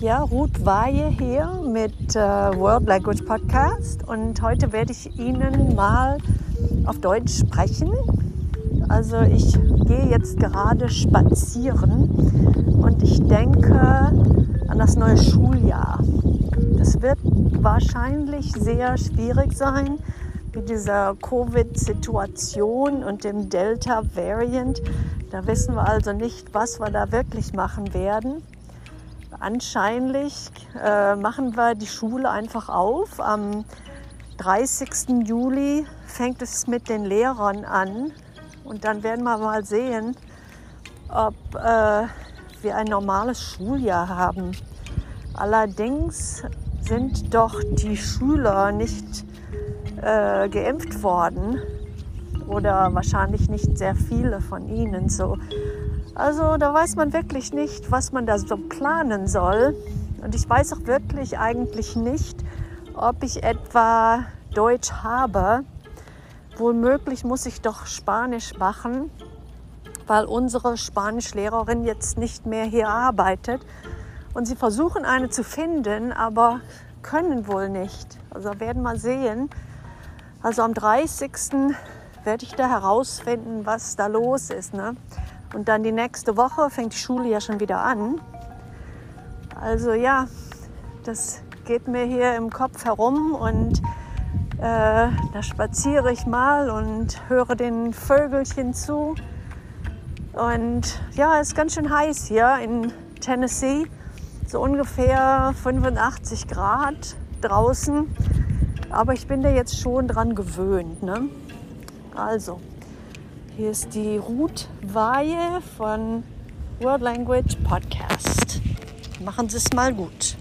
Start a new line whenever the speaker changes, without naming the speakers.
Ja, Ruth Weihe hier mit äh, World Language Podcast und heute werde ich Ihnen mal auf Deutsch sprechen. Also ich gehe jetzt gerade spazieren und ich denke an das neue Schuljahr. Das wird wahrscheinlich sehr schwierig sein mit dieser Covid-Situation und dem Delta-Variant. Da wissen wir also nicht, was wir da wirklich machen werden. Anscheinend äh, machen wir die Schule einfach auf. Am 30. Juli fängt es mit den Lehrern an und dann werden wir mal sehen, ob äh, wir ein normales Schuljahr haben. Allerdings sind doch die Schüler nicht äh, geimpft worden oder wahrscheinlich nicht sehr viele von ihnen so. Also da weiß man wirklich nicht, was man da so planen soll. Und ich weiß auch wirklich eigentlich nicht, ob ich etwa Deutsch habe. Womöglich muss ich doch Spanisch machen, weil unsere Spanischlehrerin jetzt nicht mehr hier arbeitet. Und sie versuchen eine zu finden, aber können wohl nicht. Also werden wir sehen. Also am 30. werde ich da herausfinden, was da los ist. Ne? Und dann die nächste Woche fängt die Schule ja schon wieder an. Also ja, das geht mir hier im Kopf herum und äh, da spaziere ich mal und höre den Vögelchen zu. Und ja, es ist ganz schön heiß hier in Tennessee. So ungefähr 85 Grad draußen. Aber ich bin da jetzt schon dran gewöhnt. Ne? Also, hier ist die Ruth Weihe von World Language Podcast. Machen Sie es mal gut.